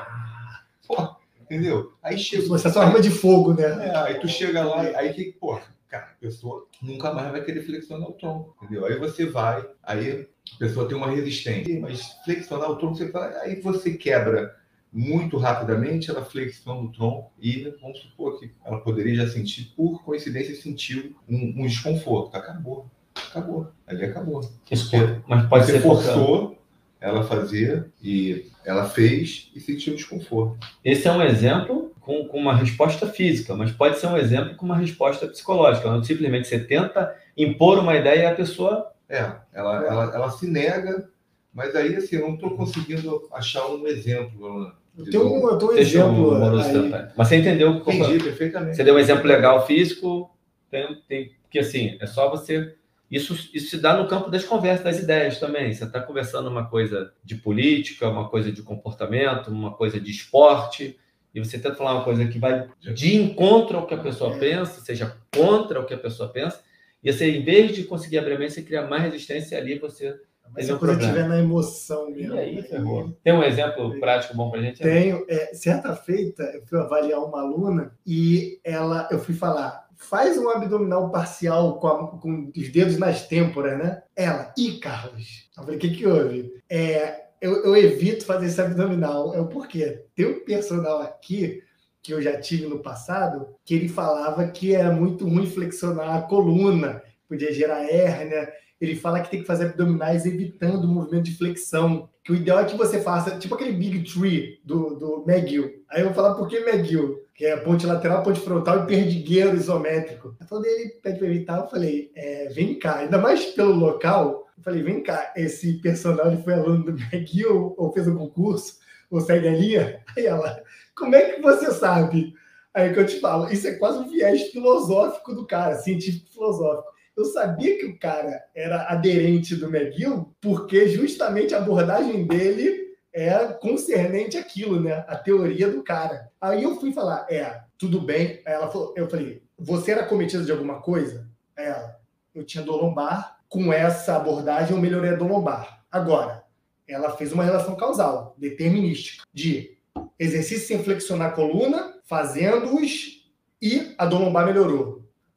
Pô, entendeu? Aí chega. Você é só arma de fogo, né? É, aí tu chega lá, aí que, pô, cara, a pessoa nunca mais vai querer flexionar o tronco, entendeu? Aí você vai, aí a pessoa tem uma resistência. Mas flexionar o tronco, você vai, aí você quebra muito rapidamente, ela flexiona o tronco e vamos supor que ela poderia já sentir, por coincidência, sentiu um, um desconforto. Acabou. Acabou. Ali acabou. Isso pode- mas pode você ser forçou ela a fazer e ela fez e sentiu desconforto. Esse é um exemplo com, com uma resposta física, mas pode ser um exemplo com uma resposta psicológica. Não simplesmente você tenta impor uma ideia e a pessoa. É, ela, ela, ela se nega, mas aí assim, eu não estou conseguindo achar um exemplo. Ana, Eu tenho um, eu tenho um Deixa exemplo. Moroso aí. Mas você entendeu o que eu Entendi perfeitamente. Você deu um exemplo legal físico, tem, tem, porque assim, é só você. Isso, isso se dá no campo das conversas, das ideias também. Você está conversando uma coisa de política, uma coisa de comportamento, uma coisa de esporte, e você tenta falar uma coisa que vai de encontro ao que a pessoa pensa, seja contra o que a pessoa pensa, e você, em vez de conseguir abrir a mente, você cria mais resistência e ali você. Mas a um problema. estiver na emoção mesmo. E aí, ferrou. Tem um exemplo prático bom pra gente? Tenho. É, certa feita, eu fui avaliar uma aluna e ela, eu fui falar, faz um abdominal parcial com, a- com os dedos nas têmporas, né? Ela, ih, Carlos. Eu falei, o que que houve? É, eu, eu evito fazer esse abdominal. É o porquê. Tem um personal aqui que eu já tive no passado, que ele falava que era muito ruim flexionar a coluna, podia gerar hérnia. Ele fala que tem que fazer abdominais evitando o movimento de flexão. Que o ideal é que você faça, tipo aquele Big Tree do, do McGill. Aí eu vou falar por que McGill? Que é ponte lateral, ponte frontal e perdigueiro isométrico. Eu falei, ele pede pra evitar, eu falei, é, vem cá, ainda mais pelo local. Eu falei, vem cá, esse personal ele foi aluno do McGill ou fez um concurso, ou segue a linha? Aí ela, como é que você sabe? Aí que eu te falo, isso é quase um viés filosófico do cara, científico filosófico. Eu sabia que o cara era aderente do McGill, porque justamente a abordagem dele é concernente aquilo, né? A teoria do cara. Aí eu fui falar, é, tudo bem. Aí ela falou, eu falei, você era cometida de alguma coisa? Ela, eu tinha dor lombar. Com essa abordagem, eu melhorei a dor lombar. Agora, ela fez uma relação causal, determinística, de exercício sem flexionar a coluna, fazendo-os e a dor lombar melhorou.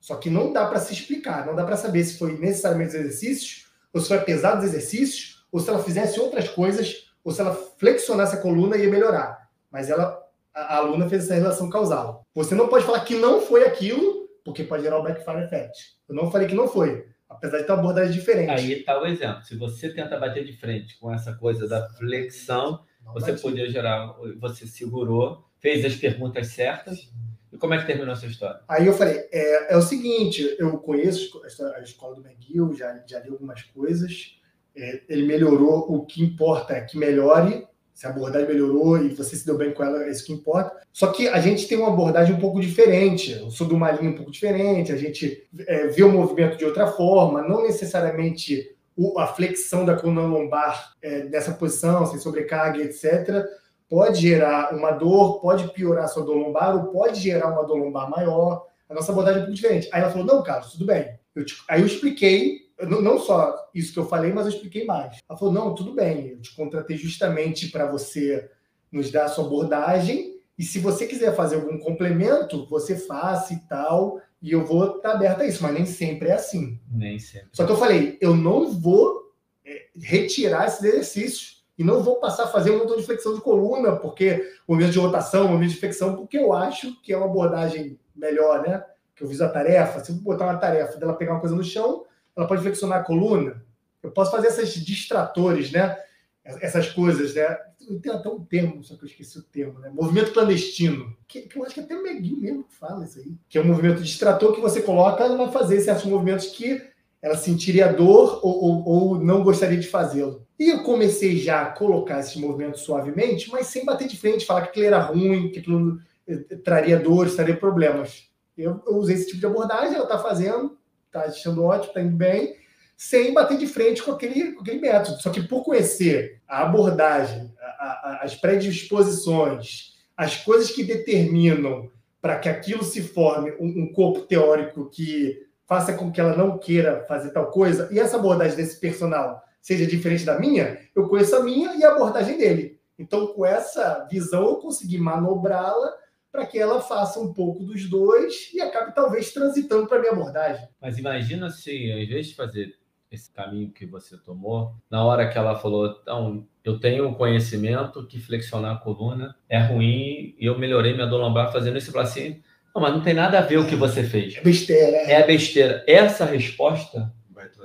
Só que não dá para se explicar, não dá para saber se foi necessariamente os exercícios, ou se foi apesar dos exercícios, ou se ela fizesse outras coisas, ou se ela flexionasse a coluna ia melhorar. Mas ela, a, a aluna fez essa relação causal. Você não pode falar que não foi aquilo, porque pode gerar o backfire effect. Eu não falei que não foi, apesar de ter uma abordagem diferente. Aí está o exemplo. Se você tenta bater de frente com essa coisa da flexão, não você podia gerar, você segurou, fez as perguntas certas. Sim como é que terminou essa história? Aí eu falei, é, é o seguinte, eu conheço a escola do McGill, já, já li algumas coisas, é, ele melhorou, o que importa é que melhore, se a abordagem melhorou e você se deu bem com ela, é isso que importa. Só que a gente tem uma abordagem um pouco diferente, eu sou de uma linha um pouco diferente, a gente é, vê o movimento de outra forma, não necessariamente a flexão da coluna lombar é, nessa posição, sem sobrecarga, etc., pode gerar uma dor, pode piorar a sua dor lombar ou pode gerar uma dor lombar maior. A nossa abordagem é um pouco diferente. Aí ela falou: não, Carlos, tudo bem. Eu te... Aí eu expliquei, não só isso que eu falei, mas eu expliquei mais. Ela falou: não, tudo bem, eu te contratei justamente para você nos dar a sua abordagem. E se você quiser fazer algum complemento, você faça e tal. E eu vou estar aberta a isso, mas nem sempre é assim. Nem sempre. Só que eu falei: eu não vou é, retirar esses exercícios e não vou passar a fazer um montão de flexão de coluna, porque o momento de rotação, o momento de flexão, porque eu acho que é uma abordagem melhor, né? Que eu fiz a tarefa, se eu botar uma tarefa dela pegar uma coisa no chão, ela pode flexionar a coluna. Eu posso fazer essas distratores, né? Essas coisas, né? Tem até um termo, só que eu esqueci o termo, né? Movimento clandestino. Que, que eu acho que até o Meguinho mesmo fala isso aí. Que é um movimento distrator que você coloca, ela vai fazer certos movimentos que ela sentiria dor ou, ou, ou não gostaria de fazê-lo. E eu comecei já a colocar esses movimentos suavemente, mas sem bater de frente, falar que aquilo era ruim, que aquilo eh, traria dores, traria problemas. Eu, eu usei esse tipo de abordagem, ela está fazendo, está achando ótimo, está indo bem, sem bater de frente com aquele, com aquele método. Só que por conhecer a abordagem, a, a, as predisposições, as coisas que determinam para que aquilo se forme um, um corpo teórico que faça com que ela não queira fazer tal coisa, e essa abordagem desse personal seja diferente da minha, eu conheço a minha e a abordagem dele. Então, com essa visão, eu consegui manobrá-la para que ela faça um pouco dos dois e acabe talvez transitando para minha abordagem. Mas imagina se, ao invés de fazer esse caminho que você tomou, na hora que ela falou, então, eu tenho um conhecimento que flexionar a coluna é ruim e eu melhorei minha dor lombar fazendo isso, eu assim, não, mas não tem nada a ver o que você fez. É besteira. É, é besteira. Essa resposta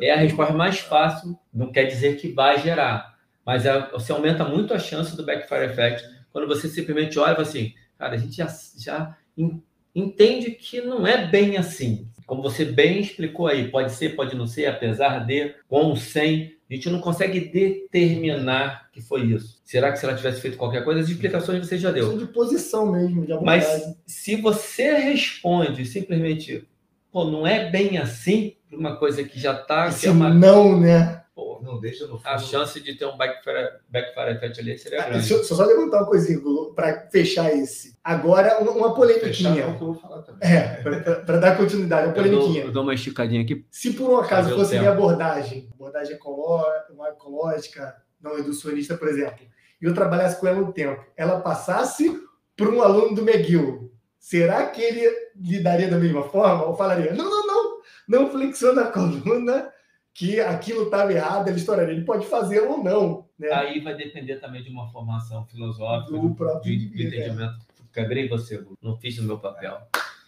é a resposta mais fácil, não quer dizer que vai gerar, mas é, você aumenta muito a chance do backfire effect quando você simplesmente olha e fala assim, cara, a gente já, já entende que não é bem assim. Como você bem explicou aí, pode ser, pode não ser, apesar de, com, sem, a gente não consegue determinar que foi isso. Será que se ela tivesse feito qualquer coisa, as explicações você já deu. De posição mesmo, de Mas se você responde simplesmente, pô, não é bem assim, uma coisa que já está. É uma... não, né? Pô, não deixa no fundo. A chance de ter um backfire, backfire effect ali seria ah, grande. Deixa eu só levantar uma coisinha para fechar esse. Agora, uma polemiquinha. É, para dar continuidade, uma polemiquinha. Eu dou, eu dou, uma esticadinha aqui. Se por um acaso fosse minha abordagem, abordagem ecológica, não reducionista, por exemplo, e eu trabalhasse com ela um tempo, ela passasse para um aluno do McGill, será que ele lidaria da mesma forma? Ou falaria, não, não, não, não flexiona a coluna, que aquilo estava errado, ele estouraria. Ele pode fazer ou não. Né? Aí vai depender também de uma formação filosófica, do, próprio de, de entendimento. É. Quebrei você, não fiz o meu papel.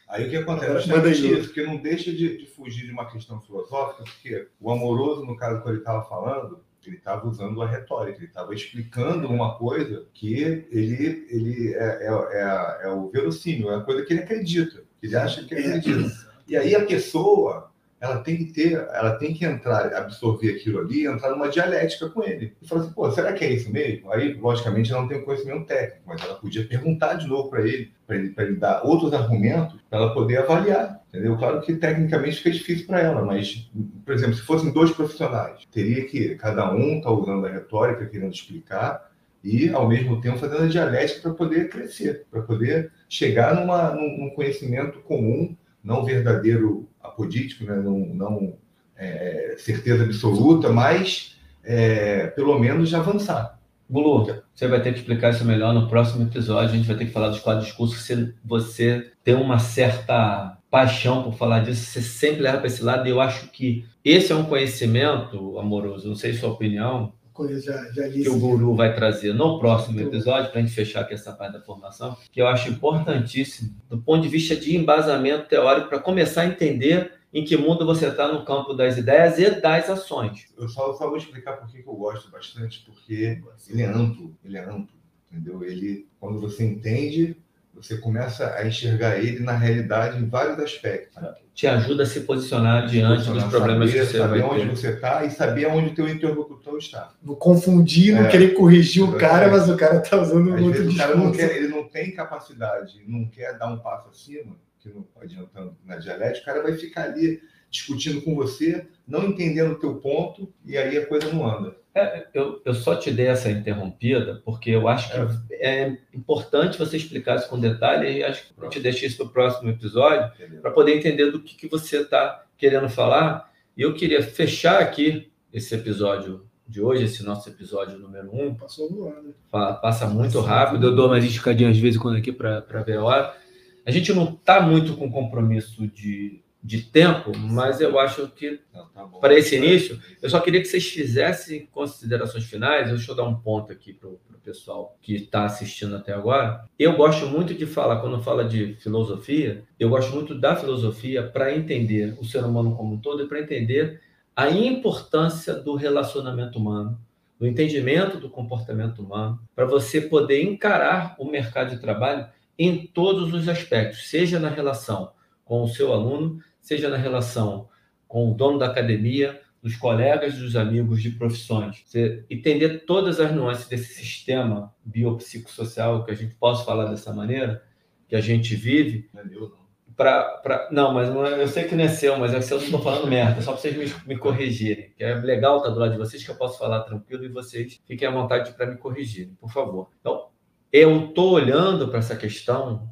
Aí o que acontece? Isso, porque não deixa de, de, fugir de uma questão filosófica, porque o amoroso, no caso que ele estava falando, ele estava usando a retórica, ele estava explicando uma coisa que ele, ele é, é, é, é o verossímil, é a coisa que ele acredita, que ele acha que ele acredita. E aí a pessoa, ela tem que ter, ela tem que entrar, absorver aquilo ali, entrar numa dialética com ele. E falar assim, pô, será que é isso mesmo? Aí, logicamente, ela não tem conhecimento técnico, mas ela podia perguntar de novo para ele, para ele, ele dar outros argumentos para ela poder avaliar. Entendeu? Claro que tecnicamente fica difícil para ela, mas, por exemplo, se fossem dois profissionais, teria que cada um estar tá usando a retórica, querendo explicar, e, ao mesmo tempo, fazendo a dialética para poder crescer, para poder chegar numa, num, conhecimento comum, não verdadeiro apodítico, né? não, não é, certeza absoluta, mas é, pelo menos avançar. Gulu, você vai ter que explicar isso melhor no próximo episódio. A gente vai ter que falar dos quadros de discurso. Se você tem uma certa paixão por falar disso, você sempre leva para esse lado. E eu acho que esse é um conhecimento amoroso, não sei sua opinião, já, já que o Guru vai trazer no próximo episódio, para a gente fechar aqui essa parte da formação, que eu acho importantíssimo, do ponto de vista de embasamento teórico, para começar a entender em que mundo você está no campo das ideias e das ações. Eu só, só vou explicar por que eu gosto bastante, porque ele é amplo, ele é amplo, entendeu? Ele, quando você entende, você começa a enxergar ele na realidade em vários aspectos. Te ajuda a se posicionar diante dos problemas saber, que você saber vai onde ter. você está e saber onde o teu interlocutor está. Não confundir, não É, querer corrigir o cara, é. mas o cara está usando um outro vezes o cara não discurso. quer, ele não tem capacidade, não quer dar um passo acima, que não adiantando na dialética, o cara vai ficar ali discutindo com você, não entendendo o teu ponto, e aí a coisa não anda. É, eu, eu só te dei essa interrompida porque eu acho que é, importante você explicar isso com detalhe e acho que eu te deixei isso para o próximo episódio para poder entender do que, que você está querendo falar. E eu queria fechar aqui esse episódio de hoje, esse nosso episódio número um, Passou voando. Fa- passa muito rápido. Eu dou uma esticadinha às vezes quando aqui para ver a hora. A gente não está muito com compromisso de, de tempo, mas eu acho que tá. Para esse início, eu só queria que vocês fizessem considerações finais. Deixa eu dar um ponto aqui para o pessoal que está assistindo até agora. Eu gosto muito de falar, quando fala de filosofia, eu gosto muito da filosofia para entender o ser humano como um todo e para entender a importância do relacionamento humano, do entendimento do comportamento humano, para você poder encarar o mercado de trabalho em todos os aspectos, seja na relação com o seu aluno, seja na relação com o dono da academia, dos colegas, dos amigos de profissões. Você entender todas as nuances desse sistema biopsicossocial, que a gente possa falar dessa maneira, que a gente vive, Não é meu, não. para. Pra... Não, mas não é- eu sei que não é seu, mas é que eu estou falando merda, só para vocês me, me corrigirem. Que é legal estar do lado de vocês, que eu posso falar tranquilo e vocês fiquem à vontade para me corrigirem, por favor. Então, eu estou olhando para essa questão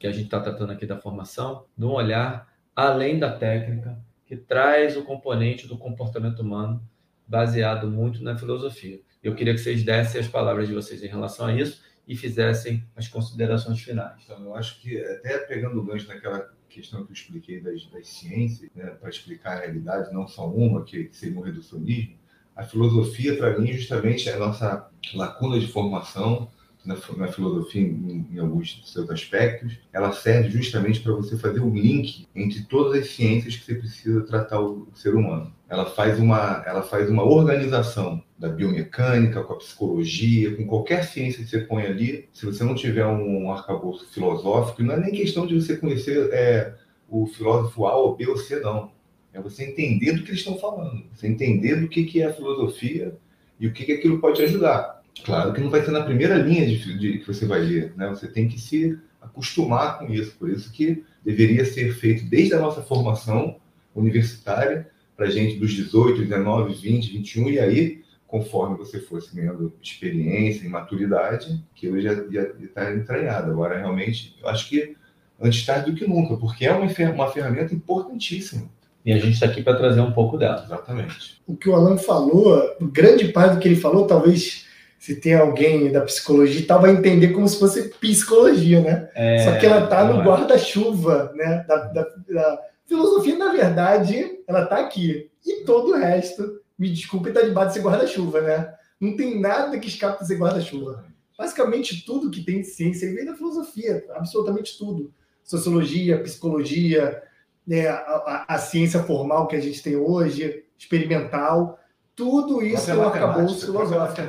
que a gente está tratando aqui da formação, num olhar além da técnica, que traz o componente do comportamento humano baseado muito na filosofia. Eu queria que vocês dessem as palavras de vocês em relação a isso e fizessem as considerações finais. Então, eu acho que, até pegando o gancho naquela questão que eu expliquei das, das ciências, né, para explicar a realidade, não só uma, que seria um reducionismo, a filosofia, para mim, justamente é a nossa lacuna de formação na, na filosofia, em, em alguns de seus aspectos, ela serve justamente para você fazer um link entre todas as ciências que você precisa tratar o, ser humano. Ela faz uma, ela faz uma organização da biomecânica, com a psicologia, com qualquer ciência que você põe ali, se você não tiver um arcabouço filosófico, não é nem questão de você conhecer é, o filósofo A ou B ou C, não. É você entender do que eles estão falando, você entender do que, que é a filosofia e o que, que aquilo pode te ajudar. Claro que não vai ser na primeira linha de, de, que você vai ler, né? Você tem que se acostumar com isso. Por isso que deveria ser feito desde a nossa formação universitária, para gente dos 18, 19, 20, 21, e aí, conforme você fosse ganhando experiência e maturidade, aquilo já estar entranhado. Agora, realmente, eu acho que antes tarde do que nunca, porque é uma, uma ferramenta importantíssima. E a gente está aqui para trazer um pouco dela. Exatamente. O que o Alan falou, grande parte do que ele falou, talvez se tem alguém da psicologia e tal, vai entender como se fosse psicologia, né? É, Só que ela está não no é. guarda-chuva, né? Da, da- da filosofia, na verdade, ela está aqui. E todo o resto, me desculpe, está debaixo desse guarda-chuva, né? Não tem nada que escape desse guarda-chuva. Basicamente, tudo que tem de ciência vem da filosofia, absolutamente tudo. Sociologia, psicologia, né, a, a- a ciência formal que a gente tem hoje, experimental, tudo isso tem um arcabouço filosófico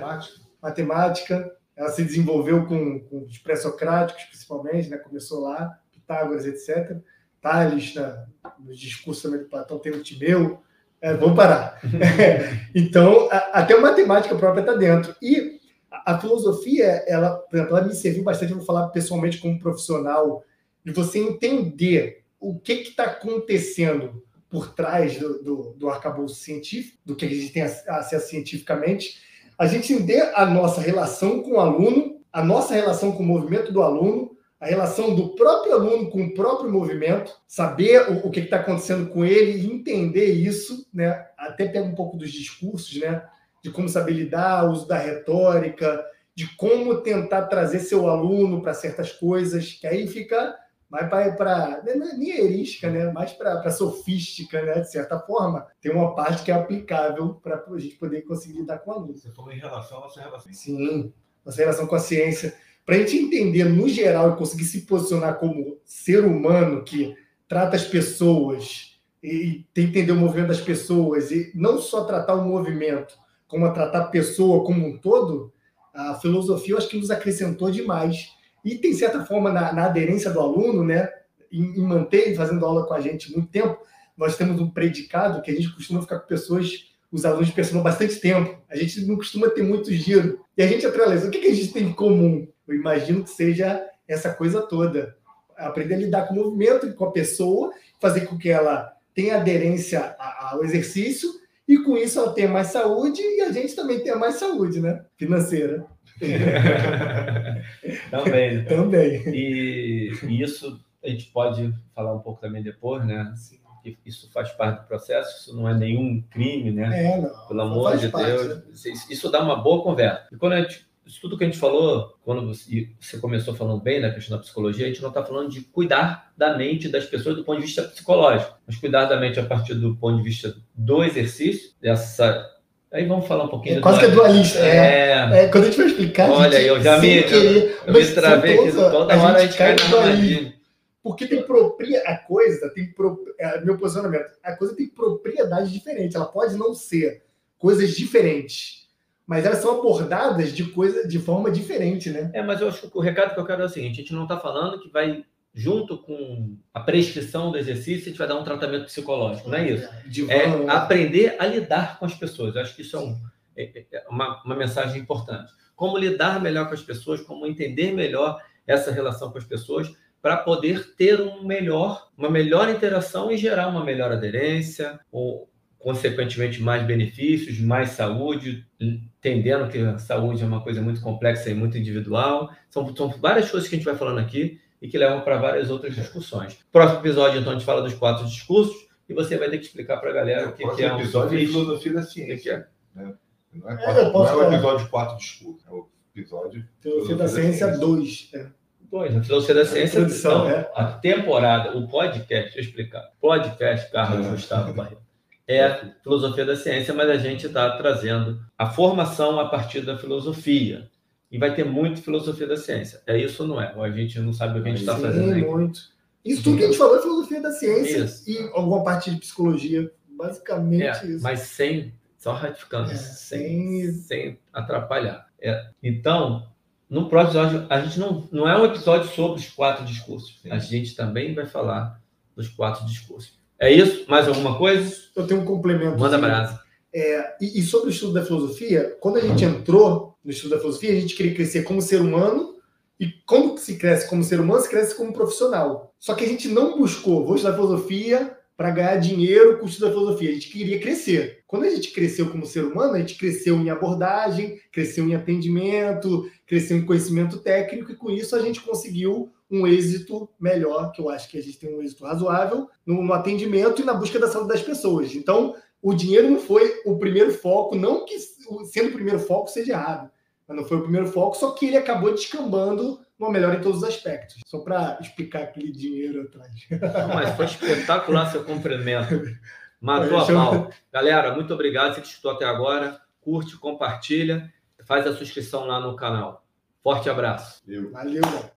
matemática. ela se desenvolveu com, com os pré-socráticos, principalmente, né? começou lá, Pitágoras, etc. Tales, né? nos discursos também do Platão, tem o Timeu. É, vamos parar. *laughs* *laughs* então, a- até a matemática própria está dentro. E a, a filosofia, ela, por exemplo, ela me serviu bastante, vou falar pessoalmente como profissional, de você entender o que está acontecendo por trás do, do, do arcabouço científico, do que a gente tem acesso cientificamente, a gente entender a nossa relação com o aluno, a nossa relação com o movimento do aluno, a relação do próprio aluno com o próprio movimento, saber o, o que está acontecendo com ele e entender isso, né? Até pega um pouco dos discursos, né? De como saber lidar, uso da retórica, de como tentar trazer seu aluno para certas coisas, que aí fica mais para é nem erística, né? mais para sofística, né? de certa forma, tem uma parte que é aplicável para a gente poder conseguir lidar com o aluno. Você falou em relação à nossa relação. Sim, nossa relação com a ciência para a gente entender no geral e conseguir se posicionar como ser humano que trata as pessoas e tem que entender o movimento das pessoas e não só tratar o movimento, como a tratar a pessoa como um todo, a filosofia eu acho que nos acrescentou demais. E tem certa forma na, na aderência do aluno, né, em, em manter fazendo aula com a gente muito tempo, nós temos um predicado que a gente costuma ficar com pessoas os alunos pensam bastante tempo. A gente não costuma ter muito giro. E a gente atreleza. O que, que a gente tem em comum? Eu imagino que seja essa coisa toda. Aprender a lidar com o movimento, com a pessoa, fazer com que ela tenha aderência ao exercício e com isso ela tenha mais saúde e a gente também tenha mais saúde, né? Financeira. *laughs* também. também. E, e, isso a gente pode falar um pouco também depois, né? Sim. Isso faz parte do processo, isso não é nenhum crime, né? É, não. Pelo amor de parte, Deus. Né? Isso dá uma boa conversa. E quando a gente isso tudo que a gente falou, quando você, começou falando bem da questão da psicologia, a gente não está falando de cuidar da mente das pessoas do ponto de vista psicológico, mas cuidar da mente a partir do ponto de vista do exercício, dessa. Aí vamos falar um pouquinho. É quase que é dualista. É, é, é, quando a gente vai explicar. Olha, eu já me, querer, eu, eu me travei aqui toda a hora a gente cai na armadilha. Porque tem propria a coisa, tem pro, é, meu posicionamento, a coisa tem propriedade diferente. Ela pode não ser coisas diferentes mas elas são abordadas de coisa de forma diferente, né? É, mas eu acho que o recado que eu quero é o seguinte: a gente não está falando que vai junto com a prescrição do exercício, a gente vai dar um tratamento psicológico, não é isso? É aprender a lidar com as pessoas. Eu acho que isso é, um, é, é uma, uma mensagem importante. Como lidar melhor com as pessoas, como entender melhor essa relação com as pessoas, para poder ter um melhor, uma melhor interação e gerar uma melhor aderência, ou consequentemente mais benefícios, mais saúde, entendendo que a saúde é uma coisa muito complexa e muito individual. São, são várias coisas que a gente vai falando aqui e que levam para várias outras discussões. Próximo episódio, então, a gente fala dos quatro discursos e você vai ter que explicar para a galera é, o que, que é um episódio de filosofia da ciência. Que é? Né? Não, é, é quatro, não é o episódio quatro discursos, é o episódio filosofia da ciência 2. É. Dois, a filosofia da ciência. A, não, é. a temporada, o podcast, deixa eu explicar. Podcast Carlos é. Gustavo Barreto é filosofia da ciência, mas a gente está trazendo a formação a partir da filosofia. E vai ter muito filosofia da ciência. É isso ou não é? Ou a gente não sabe o que a gente está fazendo aí? muito. Isso tudo que a gente falou é filosofia da ciência isso. e alguma parte de psicologia. Basicamente é, isso. Mas sem, só ratificando, é, sem, sem atrapalhar. É, então, no próximo episódio, a gente não, não é um episódio sobre os quatro discursos. Sim. A gente também vai falar dos quatro discursos. É isso? Mais alguma coisa? Eu tenho um complemento. Manda brasa. É, e, e, sobre o estudo da filosofia, quando a gente entrou no estudo da filosofia, a gente queria crescer como ser humano, e como se cresce como ser humano, se cresce como profissional. Só que a gente não buscou, vou estudar filosofia para ganhar dinheiro com o estudo da filosofia. A gente queria crescer. Quando a gente cresceu como ser humano, a gente cresceu em abordagem, cresceu em atendimento, cresceu em conhecimento técnico, e com isso a gente conseguiu um êxito melhor, que eu acho que a gente tem um êxito razoável no, no, atendimento e na busca da saúde das pessoas. Então, o dinheiro não foi o primeiro foco, não que sendo o primeiro foco seja errado, mas não foi o primeiro foco, só que ele acabou descambando uma melhor em todos os aspectos. Só para explicar aquele dinheiro atrás. Não, mas foi espetacular seu cumprimento. *laughs* Matou a pau. Galera, muito obrigado. Você que escutou até agora. Curte, compartilha, faz a sua inscrição lá no canal. Forte abraço. Valeu. Valeu.